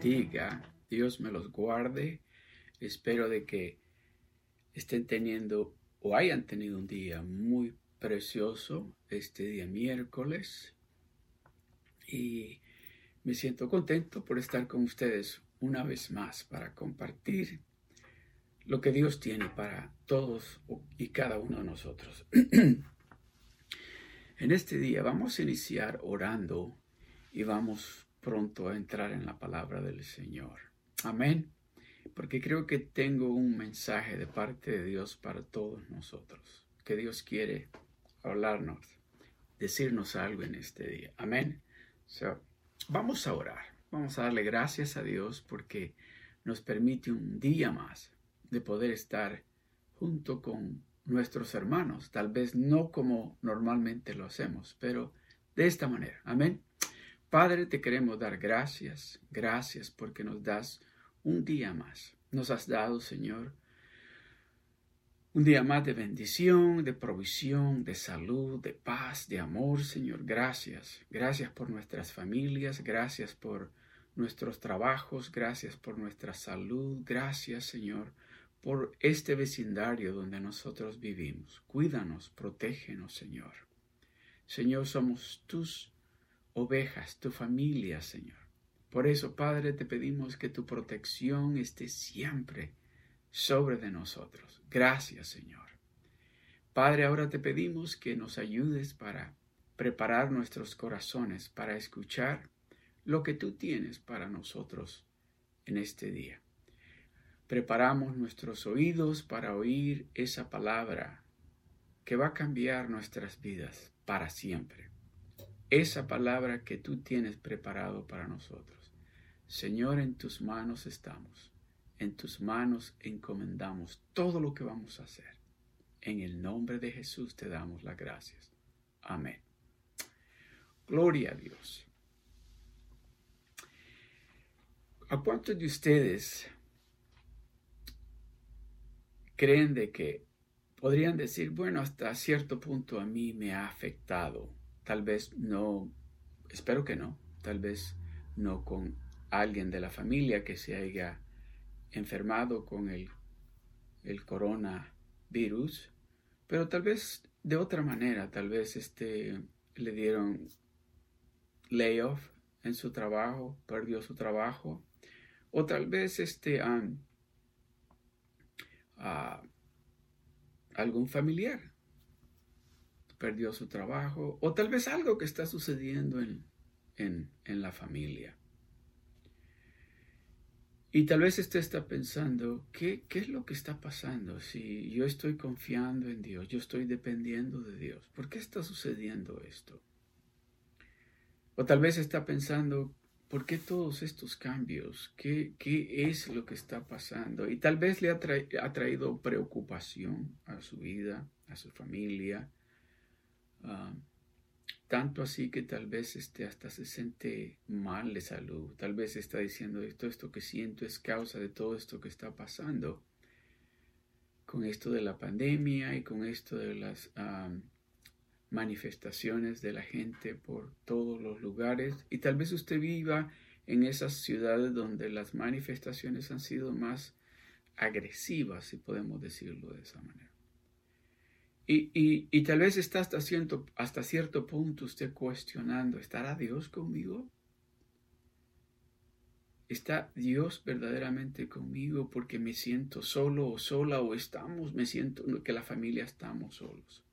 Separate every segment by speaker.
Speaker 1: Bendiga, Dios me los guarde. Espero de que estén teniendo o hayan tenido un día muy precioso este día miércoles y me siento contento por estar con ustedes una vez más para compartir lo que Dios tiene para todos y cada uno de nosotros. en este día vamos a iniciar orando y vamos pronto a entrar en la palabra del Señor. Amén. Porque creo que tengo un mensaje de parte de Dios para todos nosotros, que Dios quiere hablarnos, decirnos algo en este día. Amén. vamos a orar. Vamos a darle gracias a Dios porque nos permite un día más de poder estar junto con nuestros hermanos, tal vez no como normalmente lo hacemos, pero de esta manera. Amén. Padre, te queremos dar gracias, gracias porque nos das un día más. Nos has dado, Señor, un día más de bendición, de provisión, de salud, de paz, de amor, Señor. Gracias. Gracias por nuestras familias, gracias por nuestros trabajos, gracias por nuestra salud. Gracias, Señor, por este vecindario donde nosotros vivimos. Cuídanos, protégenos, Señor. Señor, somos tus ovejas, tu familia, Señor. Por eso, Padre, te pedimos que tu protección esté siempre sobre de nosotros. Gracias, Señor. Padre, ahora te pedimos que nos ayudes para preparar nuestros corazones para escuchar lo que tú tienes para nosotros en este día. Preparamos nuestros oídos para oír esa palabra que va a cambiar nuestras vidas para siempre esa palabra que tú tienes preparado para nosotros. Señor, en tus manos estamos. En tus manos encomendamos todo lo que vamos a hacer. En el nombre de Jesús te damos las gracias. Amén. Gloria a Dios. ¿A cuántos de ustedes creen de que podrían decir, bueno, hasta cierto punto a mí me ha afectado tal vez no, espero que no, tal vez no con alguien de la familia que se haya enfermado con el, el coronavirus, pero tal vez de otra manera, tal vez este, le dieron layoff en su trabajo, perdió su trabajo, o tal vez este, algún familiar perdió su trabajo o tal vez algo que está sucediendo en, en, la familia. Y tal vez usted está pensando, ¿qué, ¿qué es lo que está pasando? Si yo estoy confiando en Dios, yo estoy dependiendo de Dios, ¿por qué está sucediendo esto? O tal vez está pensando, ¿por qué todos estos cambios? ¿Qué, qué es lo que está pasando? Y tal vez le ha, ha traído preocupación a su vida, a su familia, Ah, tanto así que tal vez este, hasta se siente mal de salud. Tal vez está diciendo esto, esto que siento es causa de todo esto que está pasando. Con esto de la pandemia y con esto de las ah, manifestaciones de la gente por todos los lugares. Y tal vez usted viva en esas ciudades donde las manifestaciones han sido más agresivas, si podemos decirlo de esa manera. Y, tal vez está hasta cierto, hasta cierto punto usted cuestionando, ¿estará Dios conmigo? ¿Está Dios verdaderamente conmigo porque me siento solo o sola o estamos, me siento que la familia estamos solos?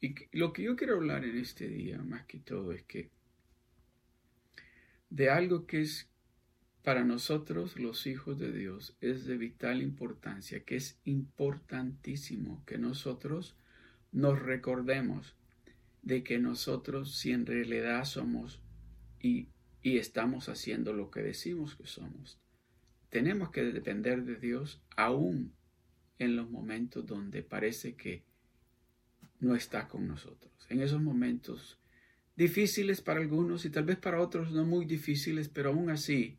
Speaker 1: Y lo que yo quiero hablar en este día, más que todo, es que de algo que es para nosotros los hijos de Dios es de vital importancia, que es importantísimo que nosotros nos recordemos de que nosotros si en realidad somos y, y estamos haciendo lo que decimos que somos, tenemos que depender de Dios aún en los momentos donde parece que no está con nosotros. En esos momentos difíciles para algunos y tal vez para otros no muy difíciles, pero aún así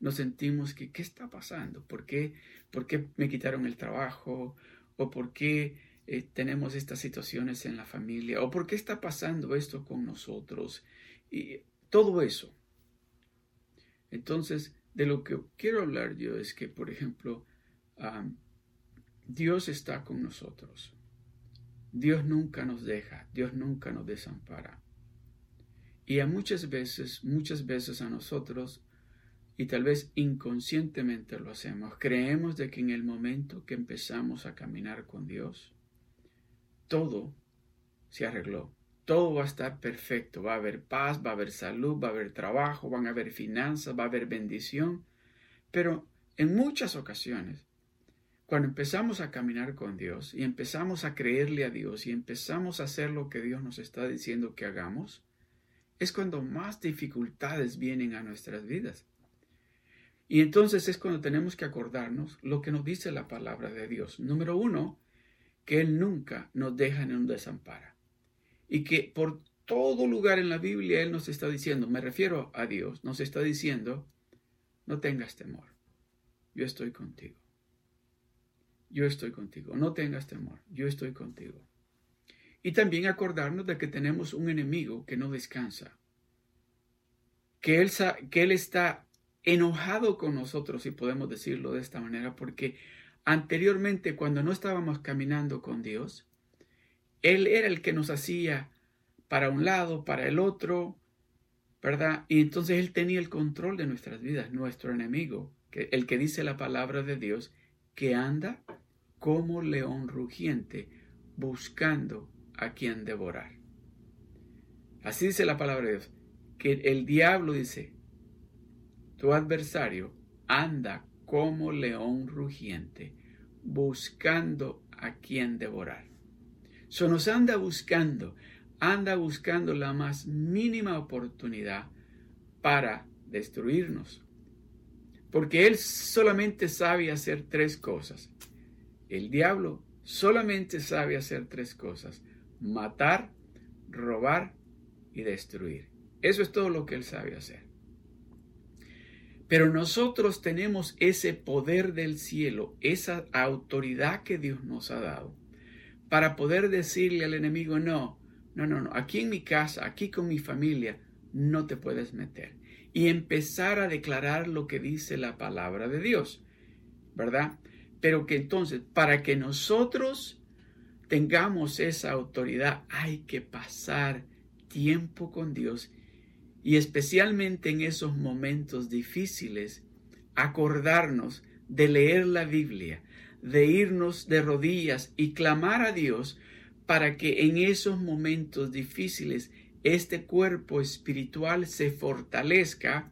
Speaker 1: nos sentimos que, ¿qué está pasando? ¿Por qué, ¿Por qué me quitaron el trabajo? ¿O por qué eh, tenemos estas situaciones en la familia? ¿O por qué está pasando esto con nosotros? Y todo eso. Entonces, de lo que quiero hablar yo es que, por ejemplo, Dios está con nosotros. Dios nunca nos deja, Dios nunca nos desampara. Y a muchas veces, muchas veces a nosotros, y tal vez inconscientemente lo hacemos, creemos de que en el momento que empezamos a caminar con Dios, todo se arregló. Todo va a estar perfecto. Va a haber paz, va a haber salud, va a haber trabajo, van a haber finanzas, va a haber bendición. Pero en muchas ocasiones, cuando empezamos a caminar con Dios y empezamos a creerle a Dios y empezamos a hacer lo que Dios nos está diciendo que hagamos, es cuando más dificultades vienen a nuestras vidas. Y entonces es cuando tenemos que acordarnos lo que nos dice la palabra de Dios. Número uno, que Él nunca nos deja en un desamparo. Y que por todo lugar en la Biblia Él nos está diciendo, me refiero a Dios, nos está diciendo, no tengas temor, yo estoy contigo. Yo estoy contigo, no tengas temor, yo estoy contigo. Y también acordarnos de que tenemos un enemigo que no descansa, que él, que él está enojado con nosotros, si podemos decirlo de esta manera, porque anteriormente cuando no estábamos caminando con Dios, Él era el que nos hacía para un lado, para el otro, ¿verdad? Y entonces Él tenía el control de nuestras vidas, nuestro enemigo, que, el que dice la palabra de Dios, que anda como león rugiente, buscando a quien devorar. Así dice la palabra de Dios, que el diablo dice, tu adversario anda como león rugiente, buscando a quien devorar. So nos anda buscando, anda buscando la más mínima oportunidad para destruirnos. Porque él solamente sabe hacer tres cosas. El diablo solamente sabe hacer tres cosas matar, robar y destruir. Eso es todo lo que Él sabe hacer. Pero nosotros tenemos ese poder del cielo, esa autoridad que Dios nos ha dado, para poder decirle al enemigo, no, no, no, no, aquí en mi casa, aquí con mi familia, no te puedes meter. Y empezar a declarar lo que dice la palabra de Dios, ¿verdad? Pero que entonces, para que nosotros tengamos esa autoridad, hay que pasar tiempo con Dios y especialmente en esos momentos difíciles, acordarnos de leer la Biblia, de irnos de rodillas y clamar a Dios para que en esos momentos difíciles este cuerpo espiritual se fortalezca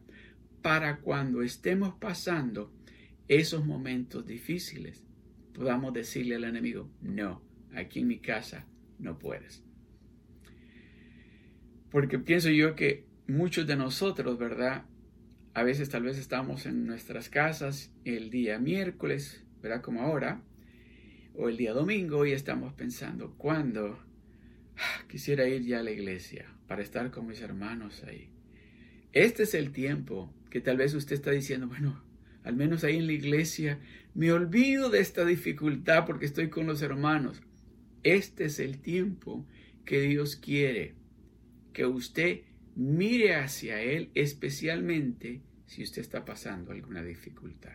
Speaker 1: para cuando estemos pasando esos momentos difíciles podamos decirle al enemigo, no, aquí en mi casa no puedes. Porque pienso yo que muchos de nosotros, ¿verdad? A veces tal vez estamos en nuestras casas el día miércoles, ¿verdad? Como ahora, o el día domingo y estamos pensando, ¿cuándo ah, quisiera ir ya a la iglesia para estar con mis hermanos ahí? Este es el tiempo que tal vez usted está diciendo, bueno, al menos ahí en la iglesia, me olvido de esta dificultad porque estoy con los hermanos. Este es el tiempo que Dios quiere que usted mire hacia Él, especialmente si usted está pasando alguna dificultad.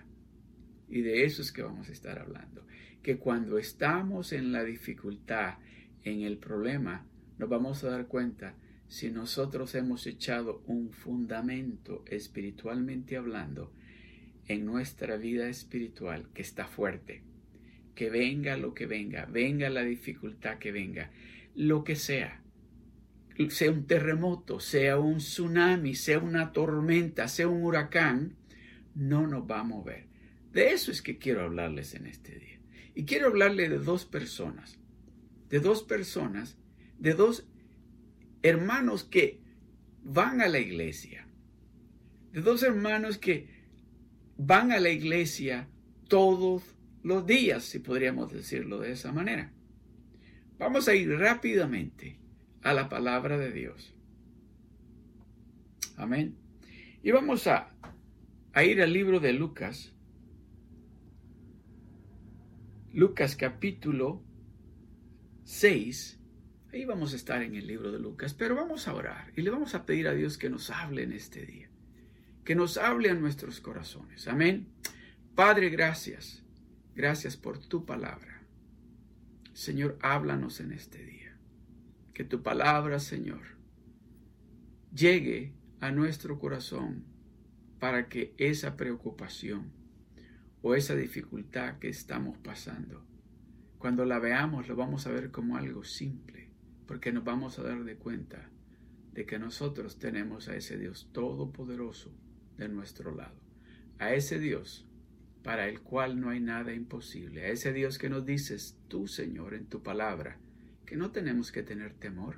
Speaker 1: Y de eso es que vamos a estar hablando. Que cuando estamos en la dificultad, en el problema, nos vamos a dar cuenta si nosotros hemos echado un fundamento espiritualmente hablando en nuestra vida espiritual que está fuerte que venga lo que venga, venga la dificultad que venga, lo que sea, sea un terremoto, sea un tsunami, sea una tormenta, sea un huracán, no nos va a mover. De eso es que quiero hablarles en este día. Y quiero hablarle de dos personas, de dos personas, de dos hermanos que van a la iglesia, de dos hermanos que van a la iglesia todos los días, si podríamos decirlo de esa manera. Vamos a ir rápidamente a la palabra de Dios. Amén. Y vamos a, a ir al libro de Lucas. Lucas capítulo 6. Ahí vamos a estar en el libro de Lucas, pero vamos a orar y le vamos a pedir a Dios que nos hable en este día. que nos hable a nuestros corazones. Amén. Padre, gracias. Gracias por tu palabra. Señor, háblanos en este día. Que tu palabra, Señor, llegue a nuestro corazón para que esa preocupación o esa dificultad que estamos pasando, cuando la veamos lo vamos a ver como algo simple, porque nos vamos a dar de cuenta de que nosotros tenemos a ese Dios todopoderoso de nuestro lado, a ese Dios para el cual no hay nada imposible, a ese Dios que nos dices tú, Señor, en tu palabra, que no tenemos que tener temor,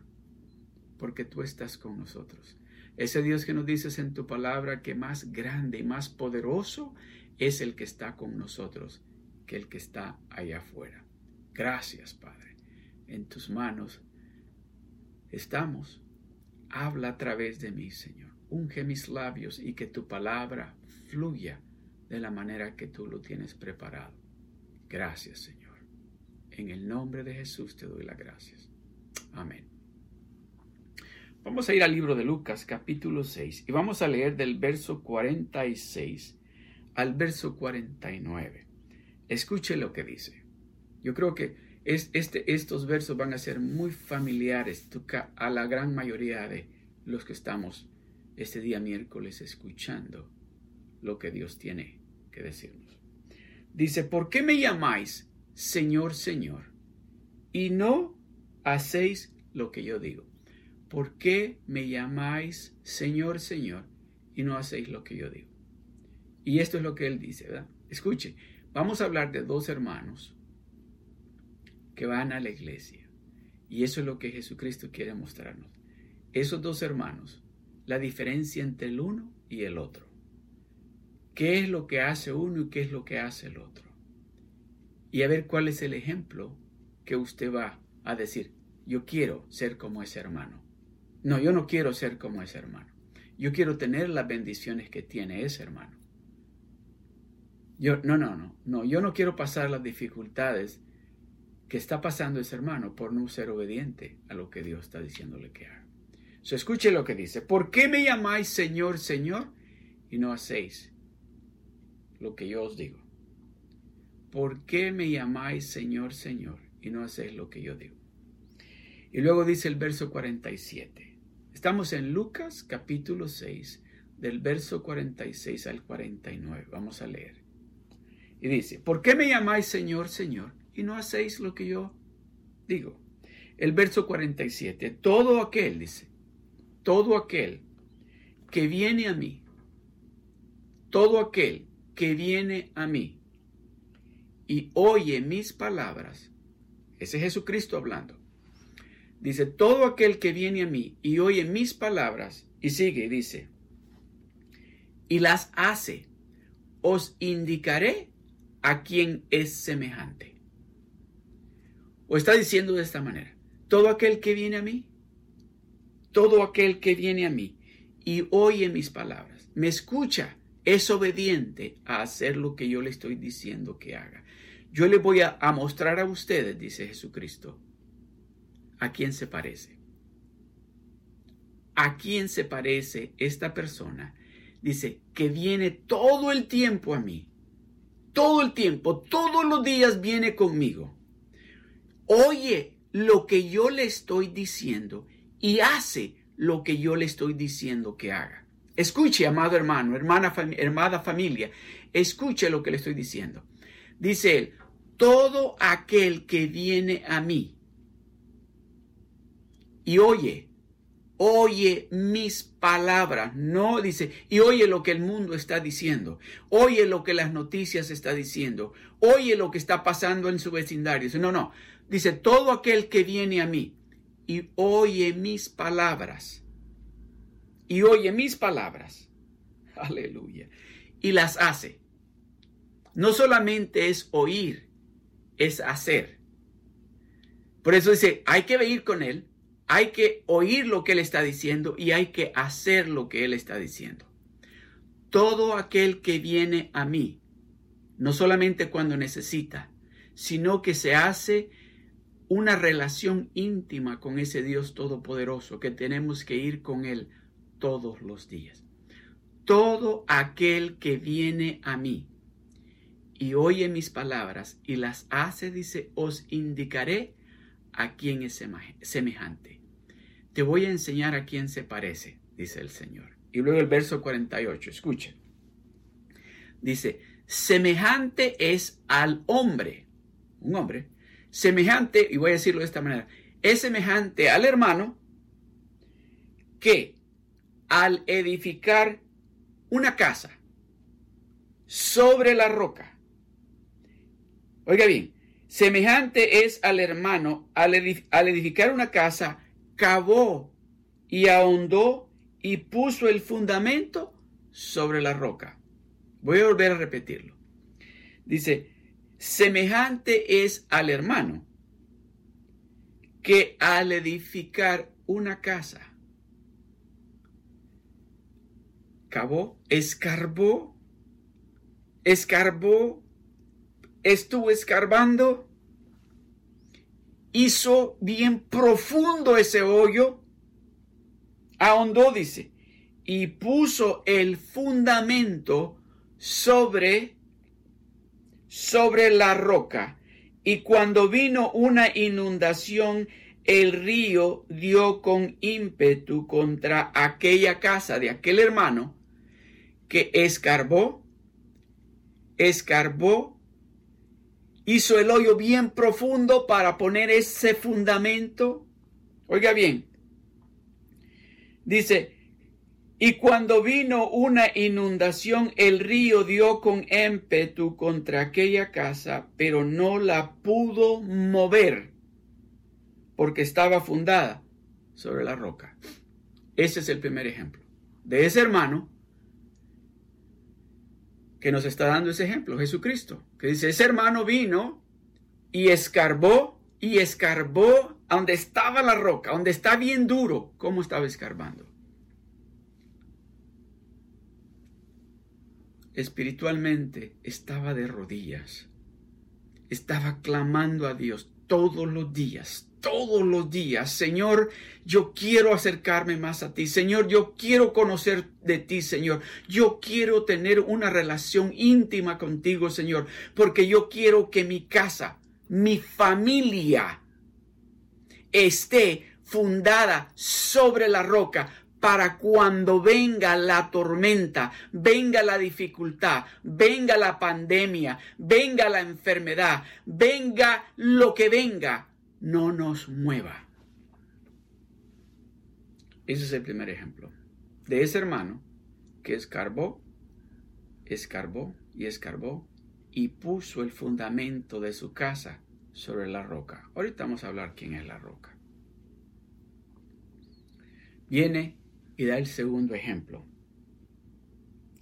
Speaker 1: porque tú estás con nosotros. Ese Dios que nos dices en tu palabra que más grande y más poderoso es el que está con nosotros que el que está allá afuera. Gracias, Padre. En tus manos estamos. Habla a través de mí, Señor. Unge mis labios y que tu palabra fluya de la manera que tú lo tienes preparado. Gracias, Señor. En el nombre de Jesús te doy las gracias. Amén. Vamos a ir al libro de Lucas capítulo 6 y vamos a leer del verso 46 al verso 49. Escuche lo que dice. Yo creo que es, este, estos versos van a ser muy familiares a la gran mayoría de los que estamos este día miércoles escuchando lo que Dios tiene que decirnos. Dice, ¿por qué me llamáis Señor, Señor? Y no hacéis lo que yo digo. ¿por qué me llamáis Señor, Señor y no hacéis lo que yo digo? Y esto es lo que él dice, ¿verdad? Escuche, vamos a hablar de dos hermanos que van a la iglesia. Y eso es lo que Jesucristo quiere mostrarnos. Esos dos hermanos, la diferencia entre el uno y el otro. ¿Qué es lo que hace uno y qué es lo que hace el otro? Y a ver cuál es el ejemplo que usted va a decir, yo quiero ser como ese hermano. No, yo no quiero ser como ese hermano. Yo quiero tener las bendiciones que tiene ese hermano. Yo, no, no, no, no, yo no quiero pasar las dificultades que está pasando ese hermano por no ser obediente a lo que Dios está diciéndole que haga. Se escuche lo que dice. ¿Por qué me llamáis Señor, Señor y no hacéis lo que yo os digo? ¿Por qué me llamáis Señor, Señor y no hacéis lo que yo digo? Y luego dice el verso 47. Estamos en Lucas capítulo 6, del verso 46 al 49. Vamos a leer. Y dice, ¿por qué me llamáis Señor, Señor, y no hacéis lo que yo digo? El verso 47, todo aquel, dice, todo aquel que viene a mí, todo aquel que viene a mí y oye mis palabras, ese es Jesucristo hablando, Dice, todo aquel que viene a mí y oye mis palabras, y sigue, dice, y las hace, os indicaré a quien es semejante. O está diciendo de esta manera, todo aquel que viene a mí, todo aquel que viene a mí y oye mis palabras, me escucha, es obediente a hacer lo que yo le estoy diciendo que haga. Yo le voy a, a mostrar a ustedes, dice Jesucristo, ¿A quién se parece? ¿A quién se parece esta persona? Dice, que viene todo el tiempo a mí. Todo el tiempo, todos los días viene conmigo. Oye lo que yo le estoy diciendo y hace lo que yo le estoy diciendo que haga. Escuche, amado hermano, hermana, hermana familia, escuche lo que le estoy diciendo. Dice él, todo aquel que viene a mí y oye, oye mis palabras, no dice, y oye lo que el mundo está diciendo, oye lo que las noticias está diciendo, oye lo que está pasando en su vecindario. No, no, dice, todo aquel que viene a mí y oye mis palabras, y oye mis palabras, aleluya, y las hace. No solamente es oír, es hacer. Por eso dice, hay que venir con él, hay que oír lo que Él está diciendo y hay que hacer lo que Él está diciendo. Todo aquel que viene a mí, no solamente cuando necesita, sino que se hace una relación íntima con ese Dios todopoderoso, que tenemos que ir con Él todos los días. todo aquel que viene a mí y oye mis palabras y las hace, dice, os indicaré a quién es semejante. Te voy a enseñar a quién se parece, dice el Señor. Y luego el verso 48, escuchen. Dice, semejante es al hombre, un hombre, semejante, y voy a decirlo de esta manera, es semejante al hermano que al edificar una casa sobre la roca, oiga bien, semejante es al hermano al, edificar una casa, cavó y ahondó y puso el fundamento sobre la roca. Voy a volver a repetirlo. Dice, semejante es al hermano que al edificar una casa, cavó, escarbó, escarbó, estuvo escarbando, hizo bien profundo ese hoyo, ahondó, dice, y puso el fundamento sobre, sobre la roca. Y cuando vino una inundación, el río dio con ímpetu contra aquella casa de aquel hermano que escarbó, escarbó, hizo el hoyo bien profundo para poner ese fundamento. Oiga bien, dice, y cuando vino una inundación, el río dio con ímpetu contra aquella casa, pero no la pudo mover, porque estaba fundada sobre la roca. Ese es el primer ejemplo de ese hermano que nos está dando ese ejemplo, Jesucristo, que dice, ese hermano vino y escarbó y escarbó donde estaba la roca, donde está bien duro, ¿cómo estaba escarbando? Espiritualmente estaba de rodillas, estaba clamando a Dios todos los días, todos los días, Señor, yo quiero acercarme más a ti, Señor, yo quiero conocer de ti, Señor, yo quiero tener una relación íntima contigo, Señor, porque yo quiero que mi casa, mi familia, esté fundada sobre la roca para cuando venga la tormenta, venga la dificultad, venga la pandemia, venga la enfermedad, venga lo que venga, no nos mueva. Ese es el primer ejemplo de ese hermano que escarbó, escarbó y escarbó y puso el fundamento de su casa sobre la roca. Ahorita vamos a hablar quién es la roca. Viene y da el segundo ejemplo.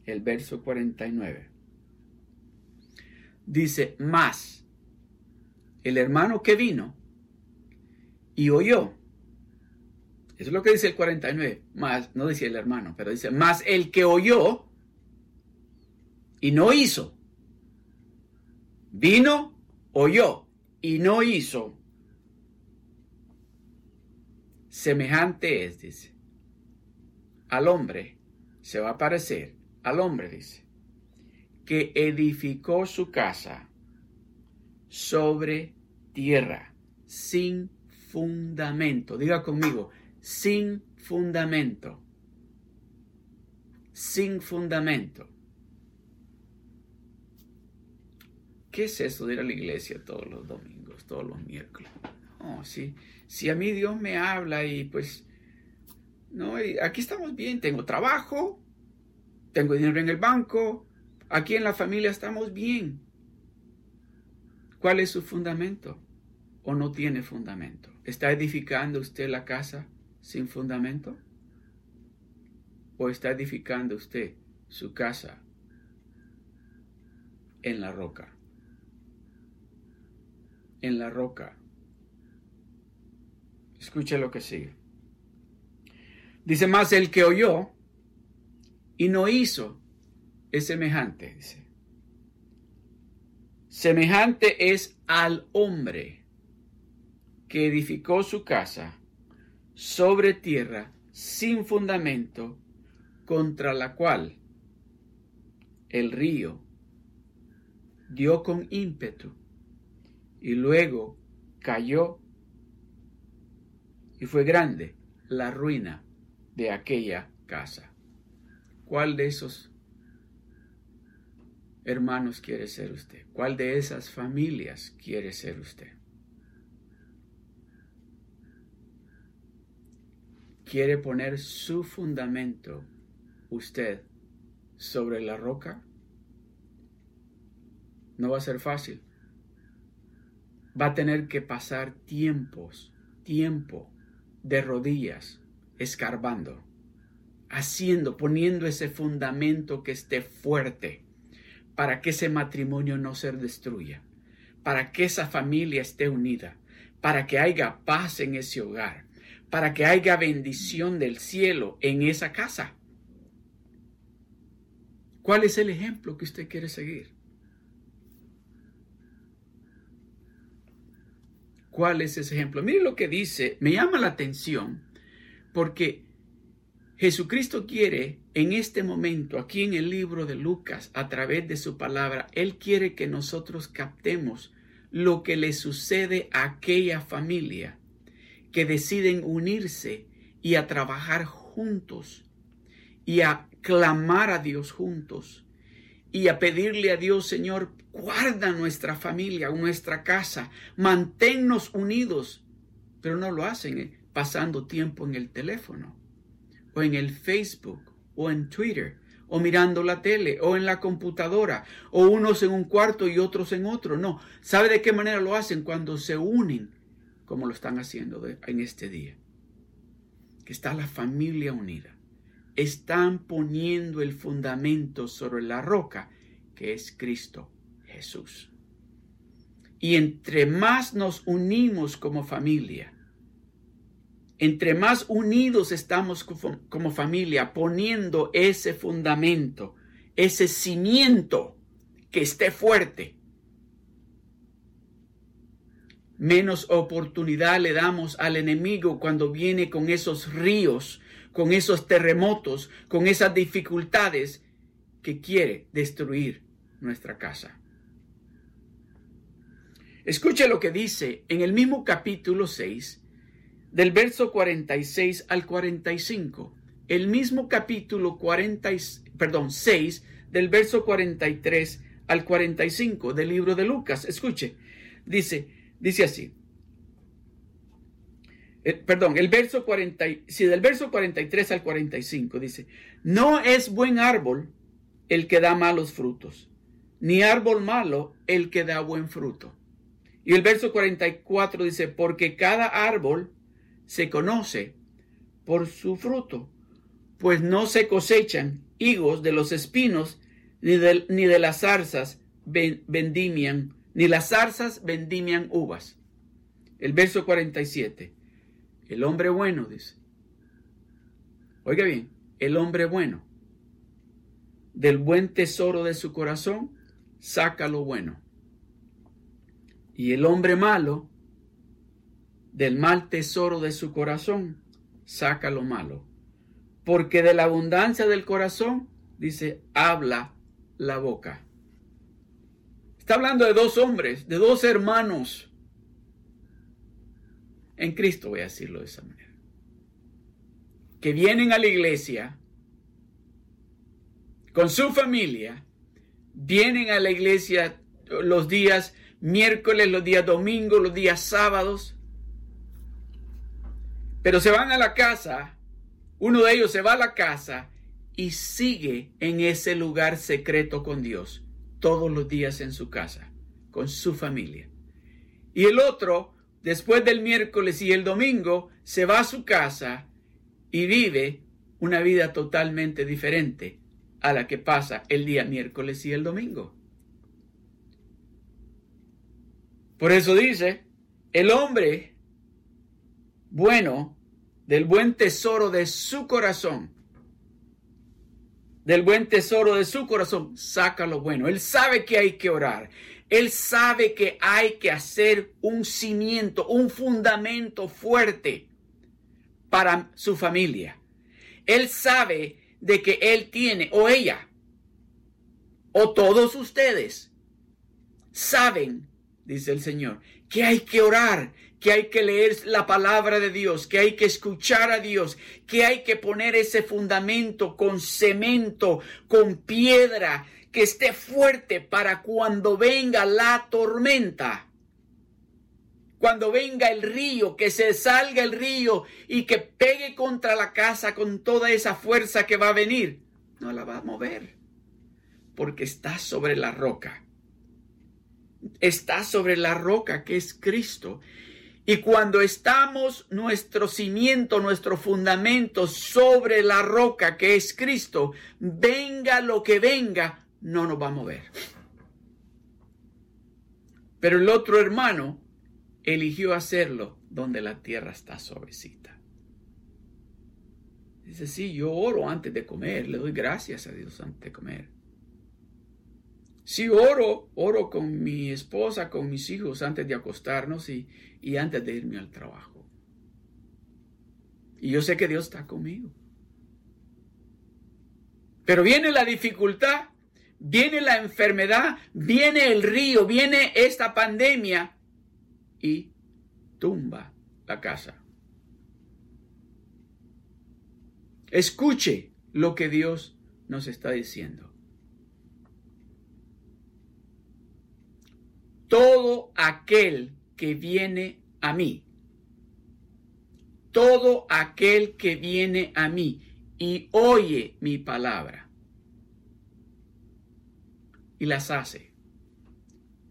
Speaker 1: El verso 49. Dice, más, el hermano que vino y oyó. Eso es lo que dice el 49. Más, no decía el hermano, pero dice, más el que oyó y no hizo. Vino, oyó y no hizo. Semejante es, dice. Al hombre se va a parecer, al hombre dice, que edificó su casa sobre tierra, sin fundamento. Diga conmigo, sin fundamento. Sin fundamento. ¿Qué es eso de ir a la iglesia todos los domingos, todos los miércoles? Oh, sí. Si a mí Dios me habla y pues, no, aquí estamos bien, tengo trabajo, tengo dinero en el banco, aquí en la familia estamos bien. ¿Cuál es su fundamento? ¿O no tiene fundamento? ¿Está edificando usted la casa sin fundamento? ¿O está edificando usted su casa en la roca? En la roca. Escuche lo que sigue. Dice más, el que oyó y no hizo es semejante, dice. Semejante es al hombre que edificó su casa sobre tierra sin fundamento, contra la cual el río dio con ímpetu y luego cayó y fue grande la ruina de aquella casa. ¿Cuál de esos hermanos quiere ser usted? ¿Cuál de esas familias quiere ser usted? ¿Quiere poner su fundamento usted sobre la roca? No va a ser fácil. Va a tener que pasar tiempos, tiempo de rodillas, escarbando, haciendo, poniendo ese fundamento que esté fuerte para que ese matrimonio no se destruya, para que esa familia esté unida, para que haya paz en ese hogar, para que haya bendición del cielo en esa casa. ¿Cuál es el ejemplo que usted quiere seguir? ¿Cuál es ese ejemplo? Mire lo que dice, me llama la atención porque Jesucristo quiere en este momento, aquí en el libro de Lucas, a través de su palabra, Él quiere que nosotros captemos lo que le sucede a aquella familia que deciden unirse y a trabajar juntos y a clamar a Dios juntos y a pedirle a Dios, Señor, guarda nuestra familia, nuestra casa, manténnos unidos, pero no lo hacen eh, pasando tiempo en el teléfono, o en el Facebook, o en Twitter, o mirando la tele, o en la computadora, o unos en un cuarto y otros en otro. No, ¿sabe de qué manera lo hacen? Cuando se unen, como lo están haciendo en este día. Que está la familia unida. Están poniendo el fundamento sobre la roca, que es Cristo Jesús. Y entre más nos unimos como familia, entre más unidos estamos como familia, poniendo ese fundamento, ese cimiento que esté fuerte, menos oportunidad le damos al enemigo cuando viene con esos ríos, con esos terremotos, con esas dificultades que quiere destruir nuestra casa. Escuche lo que dice en el mismo capítulo 6, del verso 46 al 45. El mismo capítulo 40, perdón, 6, del verso 43 al 45 del libro de Lucas. Escuche, dice, dice así. Eh, perdón, el verso 40, sí, del verso 43 al 45 dice, no es buen árbol el que da malos frutos, ni árbol malo el que da buen fruto. Y el verso 44 dice, porque cada árbol se conoce por su fruto, pues no se cosechan higos de los espinos, ni de, ni de las zarzas vendimian, ni las zarzas vendimian uvas. El verso 47, el hombre bueno, dice. Oiga bien, el hombre bueno, del buen tesoro de su corazón, saca lo bueno y el hombre malo, del mal tesoro de su corazón, saca lo malo. Porque de la abundancia del corazón, dice, habla la boca. Está hablando de dos hombres, de dos hermanos. En Cristo voy a decirlo de esa manera. Que vienen a la iglesia con su familia, vienen a la iglesia los días miércoles, los días domingos, los días sábados. Pero se van a la casa, uno de ellos se va a la casa y sigue en ese lugar secreto con Dios, todos los días en su casa, con su familia. Y el otro, después del miércoles y el domingo, se va a su casa y vive una vida totalmente diferente a la que pasa el día miércoles y el domingo. Por eso dice, el hombre bueno, del buen tesoro de su corazón, del buen tesoro de su corazón, saca lo bueno. Él sabe que hay que orar. Él sabe que hay que hacer un cimiento, un fundamento fuerte para su familia. Él sabe de que él tiene, o ella, o todos ustedes saben, dice el Señor, que hay que orar, que hay que leer la palabra de Dios, que hay que escuchar a Dios, que hay que poner ese fundamento con cemento, con piedra, que esté fuerte para cuando venga la tormenta. Cuando venga el río, que se salga el río y que pegue contra la casa con toda esa fuerza que va a venir, no la va a mover, porque está sobre la roca está sobre la roca que es Cristo. Y cuando estamos nuestro cimiento, nuestro fundamento sobre la roca que es Cristo, venga lo que venga, no nos va a mover. Pero el otro hermano eligió hacerlo donde la tierra está suavecita. Dice, sí, yo oro antes de comer, le doy gracias a Dios antes de comer. Si oro, oro con mi esposa, con mis hijos antes de acostarnos y, y antes de irme al trabajo. Y yo sé que Dios está conmigo. Pero viene la dificultad, viene la enfermedad, viene el río, viene esta pandemia y tumba la casa. Escuche lo que Dios nos está diciendo. Todo aquel que viene a mí, todo aquel que viene a mí y oye mi palabra y las hace.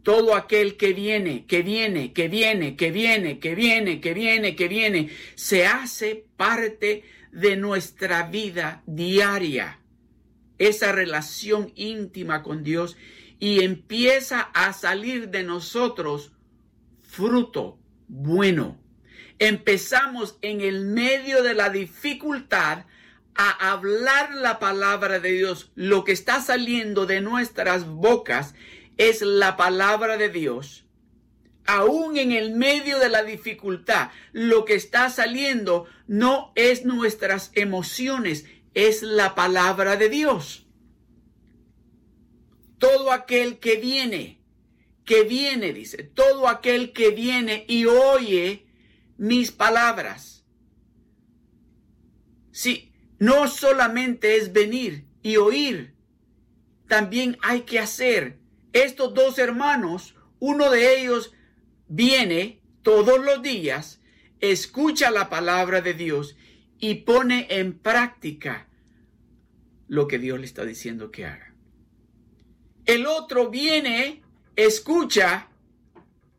Speaker 1: Todo aquel que viene, que viene, que viene, que viene, que viene, que viene, que viene, se hace parte de nuestra vida diaria. Esa relación íntima con Dios y empieza a salir de nosotros fruto bueno. Empezamos en el medio de la dificultad a hablar la palabra de Dios. Lo que está saliendo de nuestras bocas es la palabra de Dios. Aún en el medio de la dificultad, lo que está saliendo no es nuestras emociones, es la palabra de Dios todo aquel que viene, que viene, dice, todo aquel que viene y oye mis palabras. Sí, no solamente es venir y oír, también hay que hacer. Estos dos hermanos, uno de ellos viene todos los días, escucha la palabra de Dios y pone en práctica lo que Dios le está diciendo que haga. El otro viene, escucha,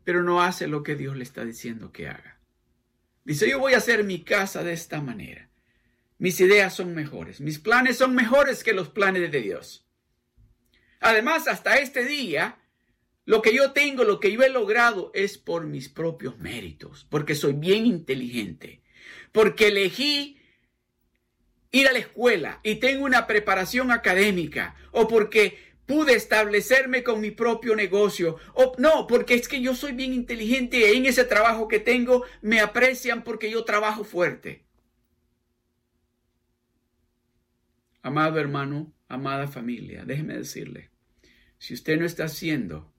Speaker 1: pero no hace lo que Dios le está diciendo que haga. Dice, yo voy a hacer mi casa de esta manera. Mis ideas son mejores, mis planes son mejores que los planes de Dios. Además, hasta este día, lo que yo tengo, lo que yo he logrado es por mis propios méritos, porque soy bien inteligente, porque elegí ir a la escuela y tengo una preparación académica, o porque pude establecerme con mi propio negocio. O, no, porque es que yo soy bien inteligente y en ese trabajo que tengo me aprecian porque yo trabajo fuerte. Amado hermano, amada familia, déjeme decirle, si usted no está haciendo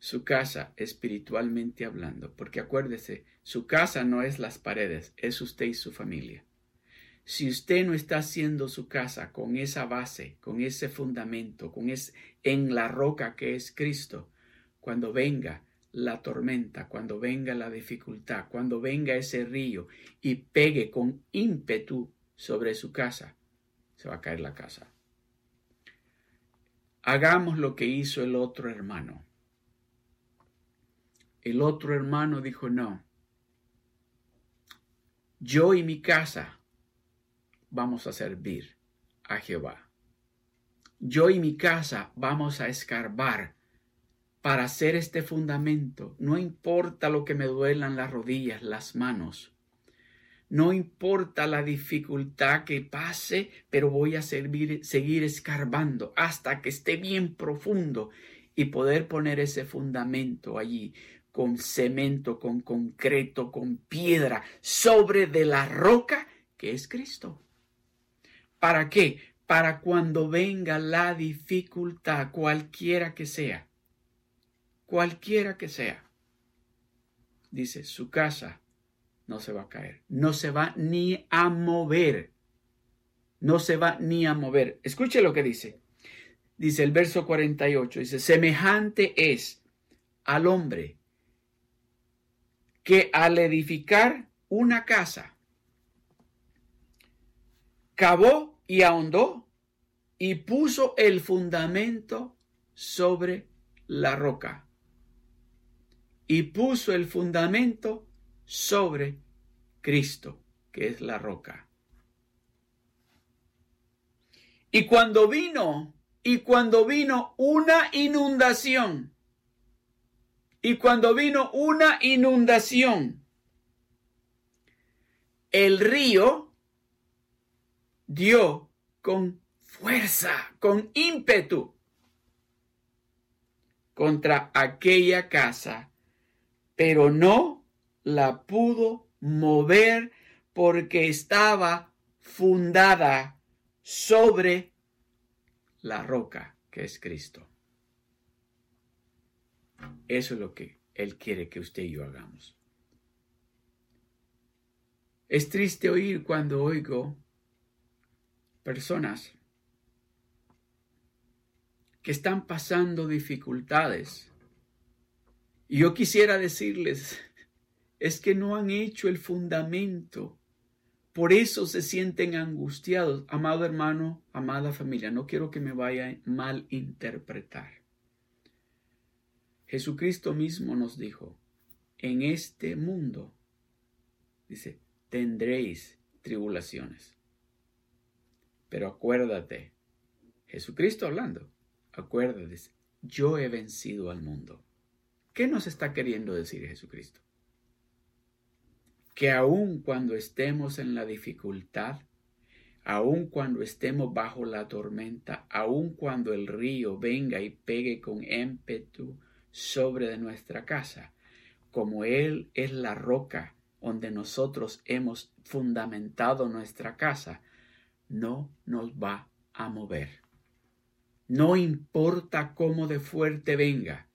Speaker 1: su casa espiritualmente hablando, porque acuérdese, su casa no es las paredes, es usted y su familia. Si usted no está haciendo su casa con esa base, con ese fundamento, con ese en la roca que es Cristo, cuando venga la tormenta, cuando venga la dificultad, cuando venga ese río y pegue con ímpetu sobre su casa, se va a caer la casa. Hagamos lo que hizo el otro hermano. El otro hermano dijo, no, yo y mi casa vamos a servir a Jehová. Yo y mi casa vamos a escarbar para hacer este fundamento. No importa lo que me duelan las rodillas, las manos. No importa la dificultad que pase, pero voy a servir, seguir escarbando hasta que esté bien profundo y poder poner ese fundamento allí con cemento, con concreto, con piedra, sobre de la roca que es Cristo. ¿Para qué? para cuando venga la dificultad, cualquiera que sea, cualquiera que sea. Dice, su casa no se va a caer, no se va ni a mover, no se va ni a mover. Escuche lo que dice. Dice el verso 48, dice, semejante es al hombre que al edificar una casa, cavó y ahondó y puso el fundamento sobre la roca. Y puso el fundamento sobre Cristo, que es la roca. Y cuando vino, y cuando vino una inundación, y cuando vino una inundación, el río dio con fuerza, con ímpetu contra aquella casa, pero no la pudo mover porque estaba fundada sobre la roca que es Cristo. Eso es lo que Él quiere que usted y yo hagamos. Es triste oír cuando oigo personas que están pasando dificultades. Y yo quisiera decirles, es que no han hecho el fundamento. Por eso se sienten angustiados. Amado hermano, amada familia, no quiero que me vaya a malinterpretar. Jesucristo mismo nos dijo, en este mundo, dice, tendréis tribulaciones. Pero acuérdate, Jesucristo hablando, acuérdate, yo he vencido al mundo. ¿Qué nos está queriendo decir Jesucristo? Que aun cuando estemos en la dificultad, aun cuando estemos bajo la tormenta, aun cuando el río venga y pegue con ímpetu sobre de nuestra casa, como Él es la roca donde nosotros hemos fundamentado nuestra casa, no nos va a mover. No importa cómo de fuerte venga,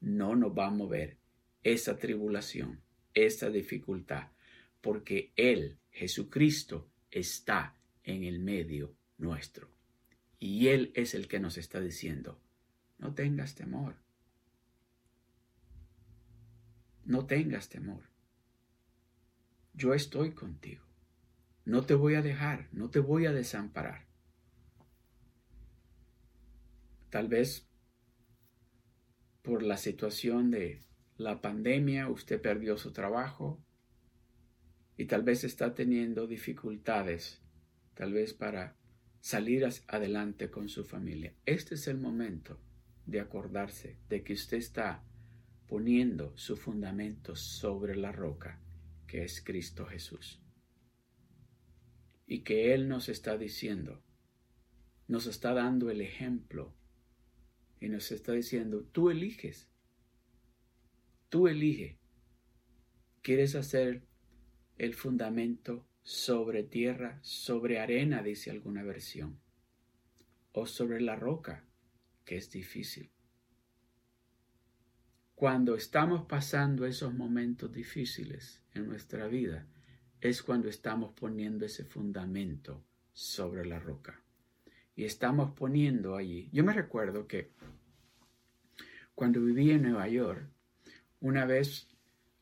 Speaker 1: no nos va a mover esa tribulación, esa dificultad, porque Él, Jesucristo, está en el medio nuestro. Y Él es el que nos está diciendo, no tengas temor. No tengas temor yo estoy contigo. No te voy a dejar, no te voy a desamparar. Tal vez por la situación de la pandemia usted perdió su trabajo y tal vez está teniendo dificultades, tal vez para salir adelante con su familia. Este es el momento de acordarse de que usted está poniendo su fundamento sobre la roca que es Cristo Jesús. Y que Él nos está diciendo, nos está dando el ejemplo y nos está diciendo, tú eliges, tú elige, ¿quieres hacer el fundamento sobre tierra, sobre arena, dice alguna versión, o sobre la roca, que es difícil? Cuando estamos pasando esos momentos difíciles en nuestra vida, es cuando estamos poniendo ese fundamento sobre la roca. Y estamos poniendo allí. Yo me recuerdo que cuando vivía en Nueva York, una vez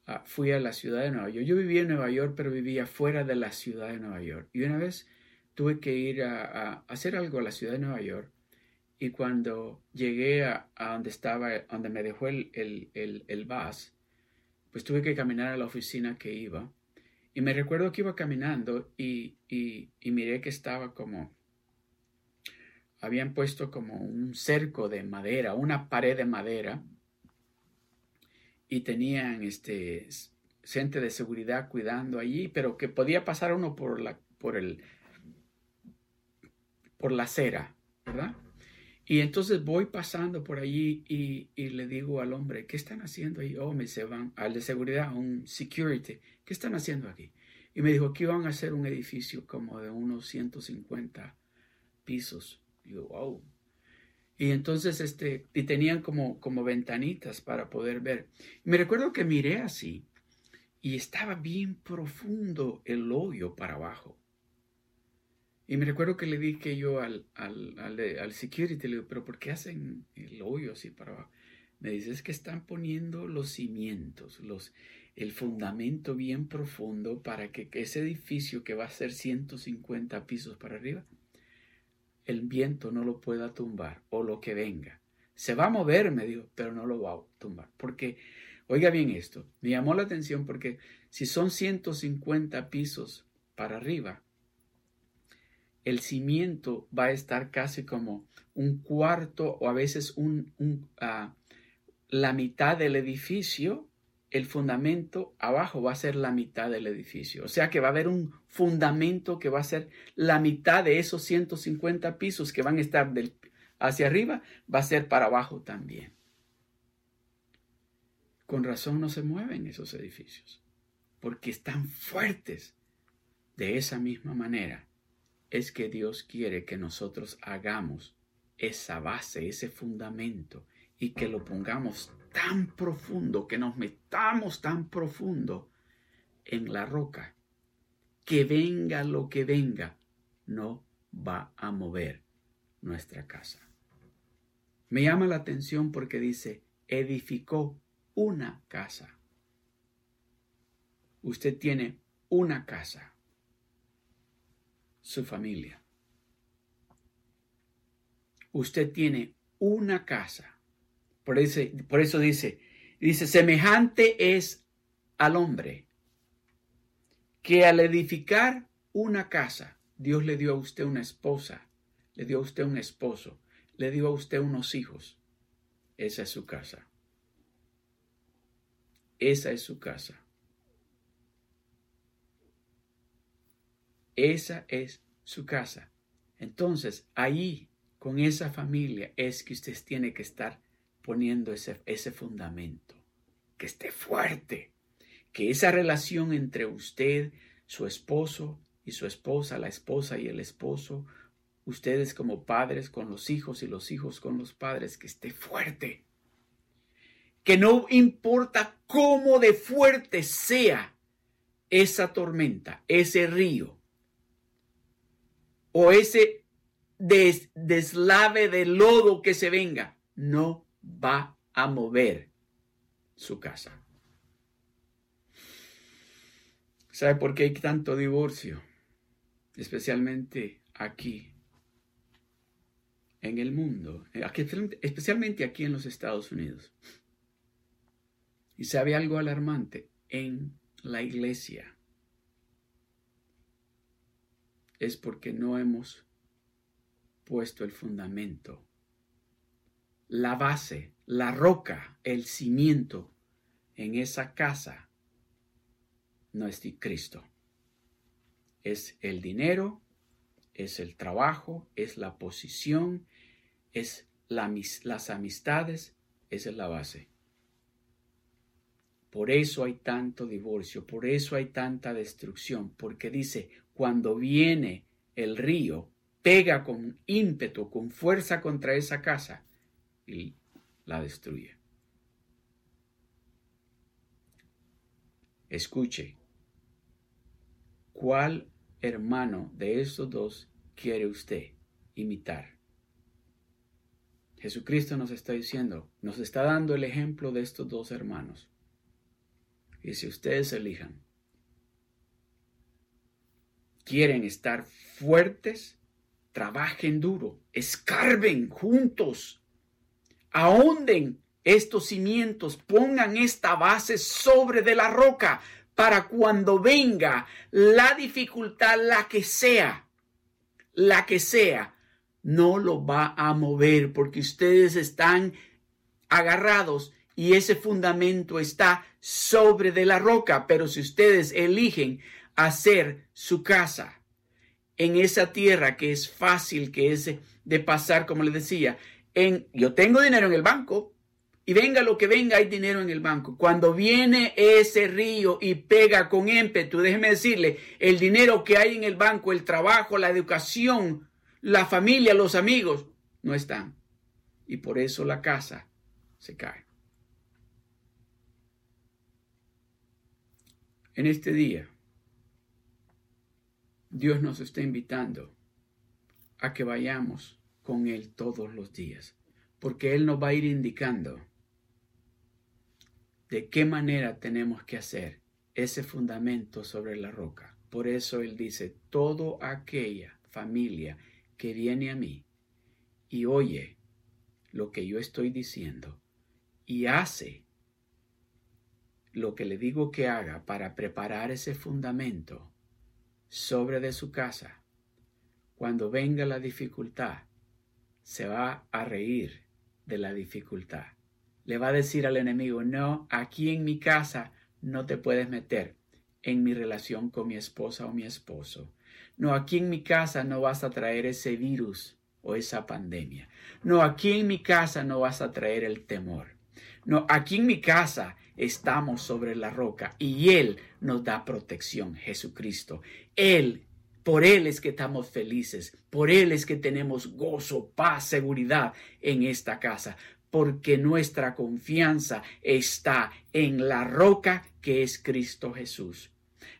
Speaker 1: ah, fui a la ciudad de Nueva York. Yo vivía en Nueva York, pero vivía fuera de la ciudad de Nueva York. Y una vez tuve que ir a hacer algo a la ciudad de Nueva York y cuando llegué a, donde estaba, donde me dejó el, el, el, bus, pues tuve que caminar a la oficina que iba. Y me recuerdo que iba caminando y, y, miré que estaba como, habían puesto como un cerco de madera, una pared de madera, y tenían este gente de seguridad cuidando allí, pero que podía pasar uno por la, por el, por la acera, ¿verdad? Y entonces voy pasando por allí y, le digo al hombre, ¿qué están haciendo ahí? Oh, me se van al de seguridad, un security, ¿qué están haciendo aquí? Y me dijo que iban a hacer un edificio como de unos 150 pisos. Y yo, wow. Y entonces, este, y tenían como, como ventanitas para poder ver. Me recuerdo que miré así y estaba bien profundo el hoyo para abajo. Y me recuerdo que le dije yo al, al, al, al security, le digo, pero ¿por qué hacen el hoyo así para abajo? Me dice, es que están poniendo los cimientos, los, el fundamento bien profundo para que ese edificio que va a ser 150 pisos para arriba, el viento no lo pueda tumbar o lo que venga. Se va a mover, me dijo, pero no lo va a tumbar. Porque, oiga bien esto, me llamó la atención porque si son 150 pisos para arriba, el cimiento va a estar casi como un cuarto o a veces un, uh, la mitad del edificio, el fundamento abajo va a ser la mitad del edificio. O sea que va a haber un fundamento que va a ser la mitad de esos 150 pisos que van a estar hacia arriba, va a ser para abajo también. Con razón no se mueven esos edificios, porque están fuertes. De esa misma manera es que Dios quiere que nosotros hagamos esa base, ese fundamento, y que lo pongamos tan profundo, que nos metamos tan profundo en la roca, que venga lo que venga, no va a mover nuestra casa. Me llama la atención porque dice, edificó una casa. Usted tiene una casa, su familia. Usted tiene una casa por eso, por eso dice, dice, semejante es al hombre que al edificar una casa, Dios le dio a usted una esposa, le dio a usted un esposo, le dio a usted unos hijos. Esa es su casa. Esa es su casa. Esa es su casa. Entonces, ahí, con esa familia, es que usted tiene que estar poniendo ese, ese fundamento, que esté fuerte, que esa relación entre usted, su esposo y su esposa, la esposa y el esposo, ustedes como padres con los hijos y los hijos con los padres, que esté fuerte. Que no importa cómo de fuerte sea esa tormenta, ese río o ese deslave de lodo que se venga, no va a mover su casa. ¿Sabe por qué hay tanto divorcio? Especialmente aquí, en el mundo, especialmente aquí en los Estados Unidos. Y sabe algo alarmante, en la iglesia. Es porque no hemos puesto el fundamento la base, la roca, el cimiento en esa casa no es Cristo. Es el dinero, es el trabajo, es la posición, es las amistades, esa es la base. Por eso hay tanto divorcio, por eso hay tanta destrucción, porque dice, cuando viene el río, pega con ímpetu, con fuerza contra esa casa, y la destruye. Escuche, ¿cuál hermano de estos dos quiere usted imitar? Jesucristo nos está diciendo, nos está dando el ejemplo de estos dos hermanos. Y si ustedes elijan, quieren estar fuertes, trabajen duro, escarben juntos ahonden estos cimientos, pongan esta base sobre de la roca para cuando venga la dificultad, la que sea, la que sea, no lo va a mover porque ustedes están agarrados y ese fundamento está sobre de la roca. Pero si ustedes eligen hacer su casa en esa tierra que es fácil, que es de pasar, como les decía, yo tengo dinero en el banco y venga lo que venga, hay dinero en el banco. Cuando viene ese río y pega con ímpetu, déjeme decirle, el dinero que hay en el banco, el trabajo, la educación, la familia, los amigos, no están. Y por eso la casa se cae. En este día, Dios nos está invitando a que vayamos con Él todos los días, porque Él nos va a ir indicando de qué manera tenemos que hacer ese fundamento sobre la roca. Por eso Él dice, todo aquella familia que viene a mí y oye lo que yo estoy diciendo y hace lo que le digo que haga para preparar ese fundamento sobre de su casa, cuando venga la dificultad, se va a reír de la dificultad. Le va a decir al enemigo, no, aquí en mi casa no te puedes meter en mi relación con mi esposa o mi esposo. No, aquí en mi casa no vas a traer ese virus o esa pandemia. No, aquí en mi casa no vas a traer el temor. No, aquí en mi casa estamos sobre la roca y Él nos da protección, Jesucristo. Él, por Él es que estamos felices, por Él es que tenemos gozo, paz, seguridad en esta casa, porque nuestra confianza está en la roca que es Cristo Jesús.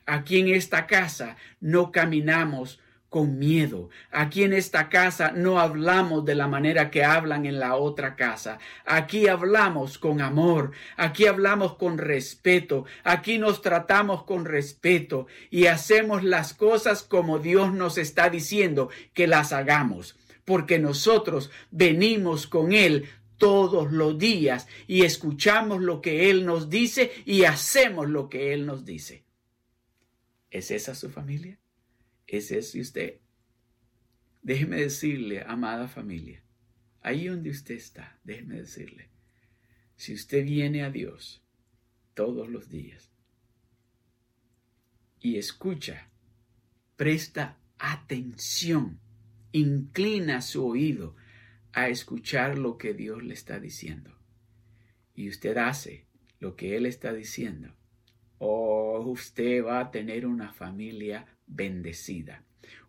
Speaker 1: Aquí en esta casa no caminamos con miedo. Aquí en esta casa no hablamos de la manera que hablan en la otra casa. Aquí hablamos con amor, aquí hablamos con respeto, aquí nos tratamos con respeto y hacemos las cosas como Dios nos está diciendo que las hagamos, porque nosotros venimos con Él todos los días y escuchamos lo que Él nos dice y hacemos lo que Él nos dice. ¿Es esa su familia? ¿Es ese usted? Déjeme decirle, amada familia, ahí donde usted está, déjeme decirle, si usted viene a Dios todos los días y escucha, presta atención, inclina su oído a escuchar lo que Dios le está diciendo, y usted hace lo que Él está diciendo, o usted va a tener una familia bendecida.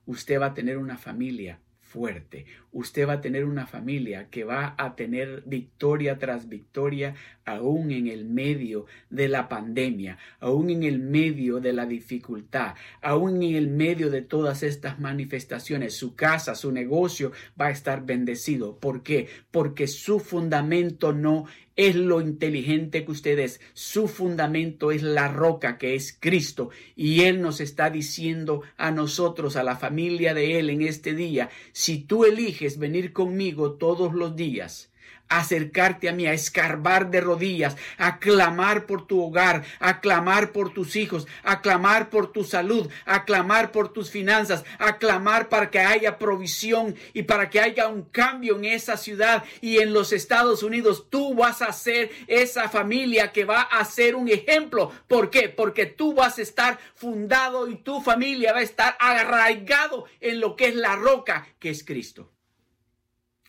Speaker 1: Usted va a tener una familia fuerte. Usted va a tener una familia que va a tener victoria tras victoria aún en el medio de la pandemia, aún en el medio de la dificultad, aún en el medio de todas estas manifestaciones. Su casa, su negocio va a estar bendecido. ¿Por qué? Porque su fundamento no es lo inteligente que usted es. Su fundamento es la roca que es Cristo. Y Él nos está diciendo a nosotros, a la familia de Él en este día, si tú eliges venir conmigo todos los días, acercarte a mí, a escarbar de rodillas, a clamar por tu hogar, a clamar por tus hijos, a clamar por tu salud, a clamar por tus finanzas, a clamar para que haya provisión y para que haya un cambio en esa ciudad y en los Estados Unidos. Tú vas a ser esa familia que va a ser un ejemplo. ¿Por qué? Porque tú vas a estar fundado y tu familia va a estar arraigado en lo que es la roca que es Cristo.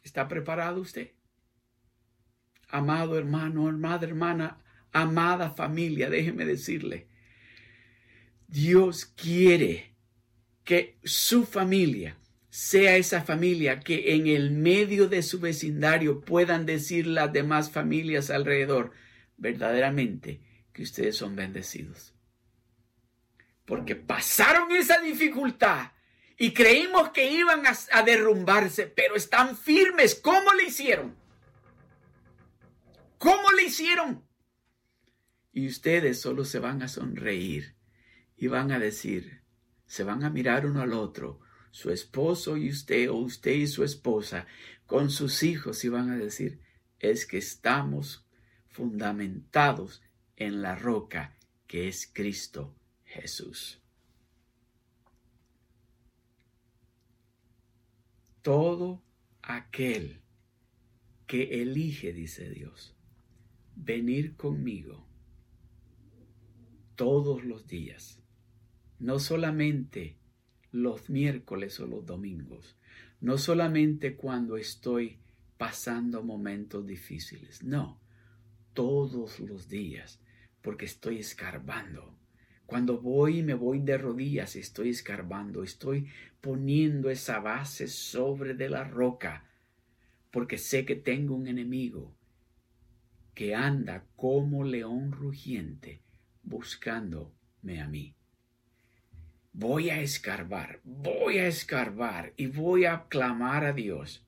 Speaker 1: ¿Está preparado usted? Amado hermano, amada hermana, amada familia, déjeme decirle, Dios quiere que su familia sea esa familia que en el medio de su vecindario puedan decir las demás familias alrededor verdaderamente que ustedes son bendecidos. Porque pasaron esa dificultad y creímos que iban a, derrumbarse, pero están firmes. ¿Cómo le hicieron? ¿Cómo le hicieron? Y ustedes solo se van a sonreír y van a decir, se van a mirar uno al otro, su esposo y usted o usted y su esposa, con sus hijos y van a decir, es que estamos fundamentados en la roca que es Cristo Jesús. Todo aquel que elige, dice Dios, venir conmigo todos los días, no solamente los miércoles o los domingos, no solamente cuando estoy pasando momentos difíciles, no, todos los días, porque estoy escarbando. Cuando voy me voy de rodillas, estoy escarbando, estoy poniendo esa base sobre de la roca, porque sé que tengo un enemigo que anda como león rugiente buscándome a mí. Voy a escarbar, voy a escarbar y voy a clamar a Dios,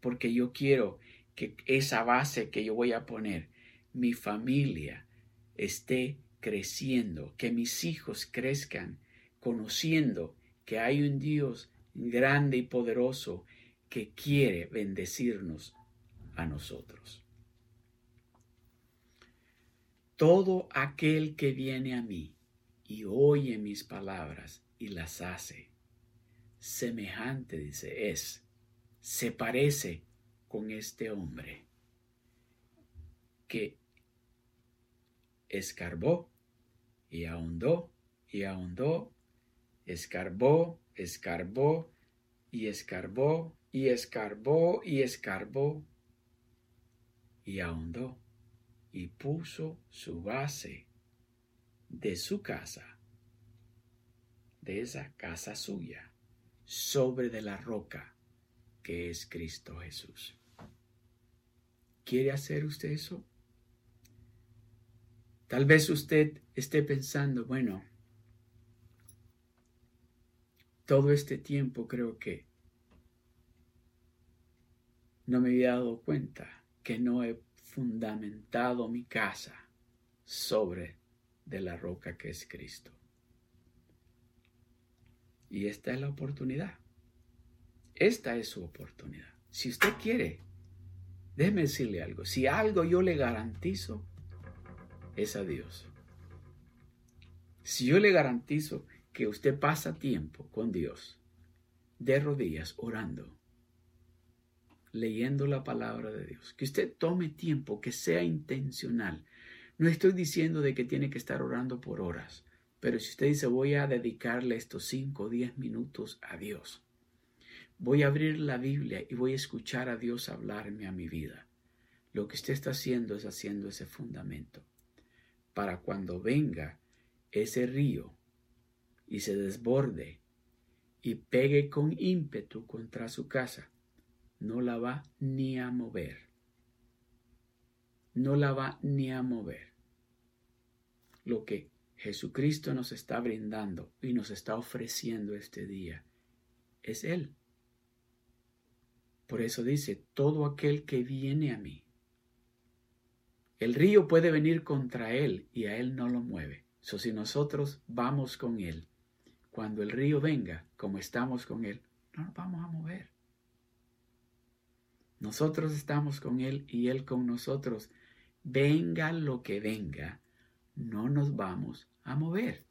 Speaker 1: porque yo quiero que esa base que yo voy a poner, mi familia, esté creciendo, que mis hijos crezcan conociendo que hay un Dios grande y poderoso que quiere bendecirnos a nosotros. Todo aquel que viene a mí y oye mis palabras y las hace, semejante, dice, es, se parece con este hombre que escarbó y ahondó y ahondó, escarbó, escarbó y escarbó y escarbó y escarbó y ahondó y puso su base de su casa, de esa casa suya, sobre de la roca que es Cristo Jesús. ¿Quiere hacer usted eso? Tal vez usted esté pensando, bueno, todo este tiempo creo que no me había dado cuenta que no he fundamentado mi casa sobre de la roca que es Cristo. Y esta es la oportunidad. Esta es su oportunidad. Si usted quiere, déjeme decirle algo. Si algo yo le garantizo, es a Dios. Si yo le garantizo que usted pasa tiempo con Dios, de rodillas, orando, leyendo la palabra de Dios, que usted tome tiempo, que sea intencional. No estoy diciendo de que tiene que estar orando por horas, pero si usted dice voy a dedicarle estos 5 o 10 minutos a Dios, voy a abrir la Biblia y voy a escuchar a Dios hablarme a mi vida. Lo que usted está haciendo es haciendo ese fundamento para cuando venga ese río y se desborde y pegue con ímpetu contra su casa, no la va ni a mover. No la va ni a mover. Lo que Jesucristo nos está brindando y nos está ofreciendo este día es Él. Por eso dice, todo aquel que viene a mí. El río puede venir contra Él y a Él no lo mueve. So, si nosotros vamos con Él, cuando el río venga, como estamos con Él, no nos vamos a mover. Nosotros estamos con Él y Él con nosotros. Venga lo que venga, no nos vamos a mover.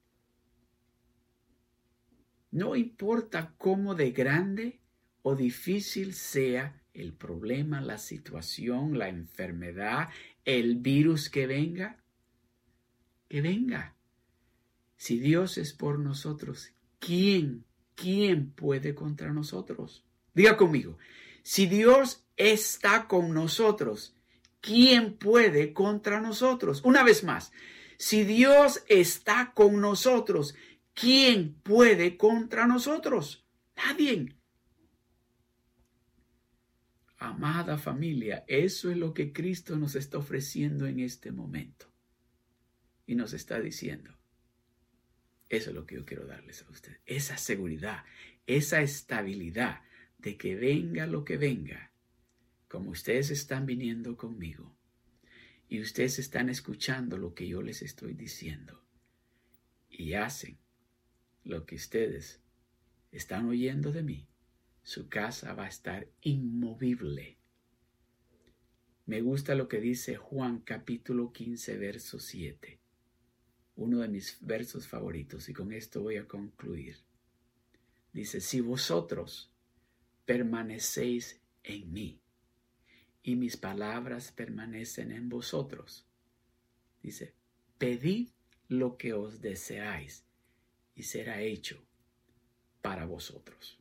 Speaker 1: No importa cómo de grande o difícil sea el problema, la situación, la enfermedad, el virus que venga, que venga. Si Dios es por nosotros, ¿quién, quién puede contra nosotros? Diga conmigo, si Dios está con nosotros, ¿quién puede contra nosotros? Una vez más, si Dios está con nosotros, ¿quién puede contra nosotros? Nadie. Amada familia, eso es lo que Cristo nos está ofreciendo en este momento. Y nos está diciendo, eso es lo que yo quiero darles a ustedes, esa seguridad, esa estabilidad de que venga lo que venga, como ustedes están viniendo conmigo y ustedes están escuchando lo que yo les estoy diciendo y hacen lo que ustedes están oyendo de mí, su casa va a estar inmovible. Me gusta lo que dice Juan capítulo 15, verso 7, uno de mis versos favoritos, y con esto voy a concluir. Dice, si vosotros permanecéis en mí y mis palabras permanecen en vosotros. Dice, pedid lo que os deseáis y será hecho para vosotros.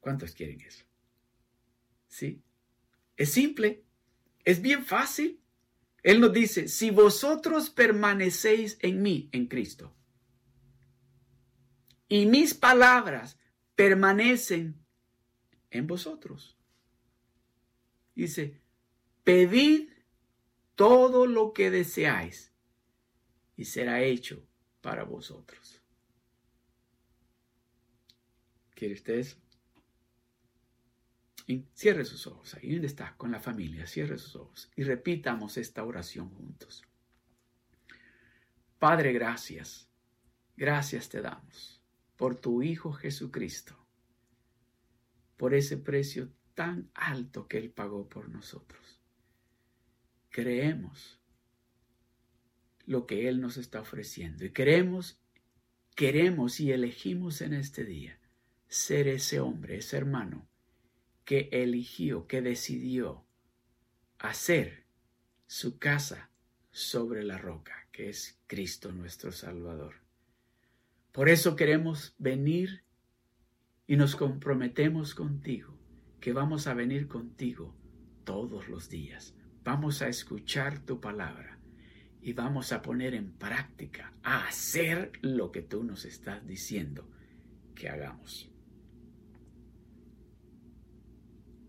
Speaker 1: ¿Cuántos quieren eso? ¿Sí? Es simple, es bien fácil, Él nos dice, si vosotros permanecéis en mí, en Cristo, y mis palabras permanecen en vosotros. Dice, pedid todo lo que deseáis y será hecho para vosotros. ¿Quiere usted eso? cierre sus ojos, ahí donde está, con la familia, cierre sus ojos y repitamos esta oración juntos. Padre, gracias, gracias te damos por tu Hijo Jesucristo, por ese precio tan alto que Él pagó por nosotros. Creemos lo que Él nos está ofreciendo y queremos, queremos y elegimos en este día ser ese hombre, ese hermano que eligió, que decidió hacer su casa sobre la roca, que es Cristo nuestro Salvador. Por eso queremos venir y nos comprometemos contigo, que vamos a venir contigo todos los días. Vamos a escuchar tu palabra y vamos a poner en práctica, a hacer lo que tú nos estás diciendo que hagamos.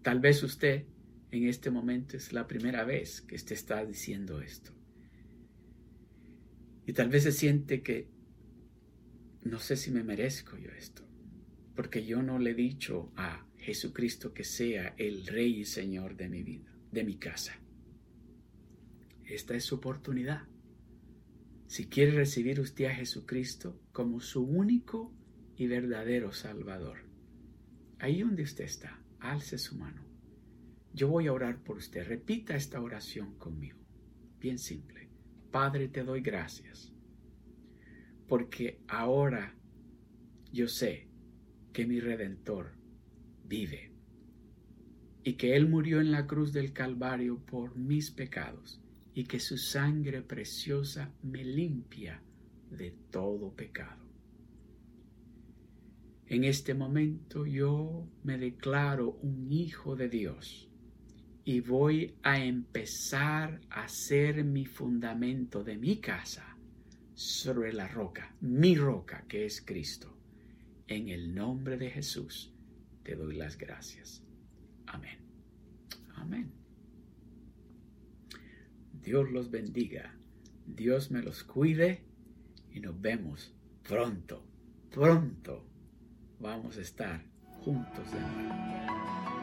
Speaker 1: Tal vez usted en este momento es la primera vez que usted está diciendo esto. Y tal vez se siente que no sé si me merezco yo esto, porque yo no le he dicho a Jesucristo que sea el Rey y Señor de mi vida, de mi casa. Esta es su oportunidad. Si quiere recibir usted a Jesucristo como su único y verdadero Salvador, ahí donde usted está, alce su mano. Yo voy a orar por usted. Repita esta oración conmigo. Bien simple. Padre, te doy gracias. Porque ahora yo sé que mi redentor vive y que Él murió en la cruz del Calvario por mis pecados y que su sangre preciosa me limpia de todo pecado. En este momento yo me declaro un hijo de Dios y voy a empezar a hacer mi fundamento de mi casa sobre la roca, mi roca que es Cristo. En el nombre de Jesús te doy las gracias. Amén. Amén. Dios los bendiga, Dios me los cuide y nos vemos pronto, pronto vamos a estar juntos de nuevo.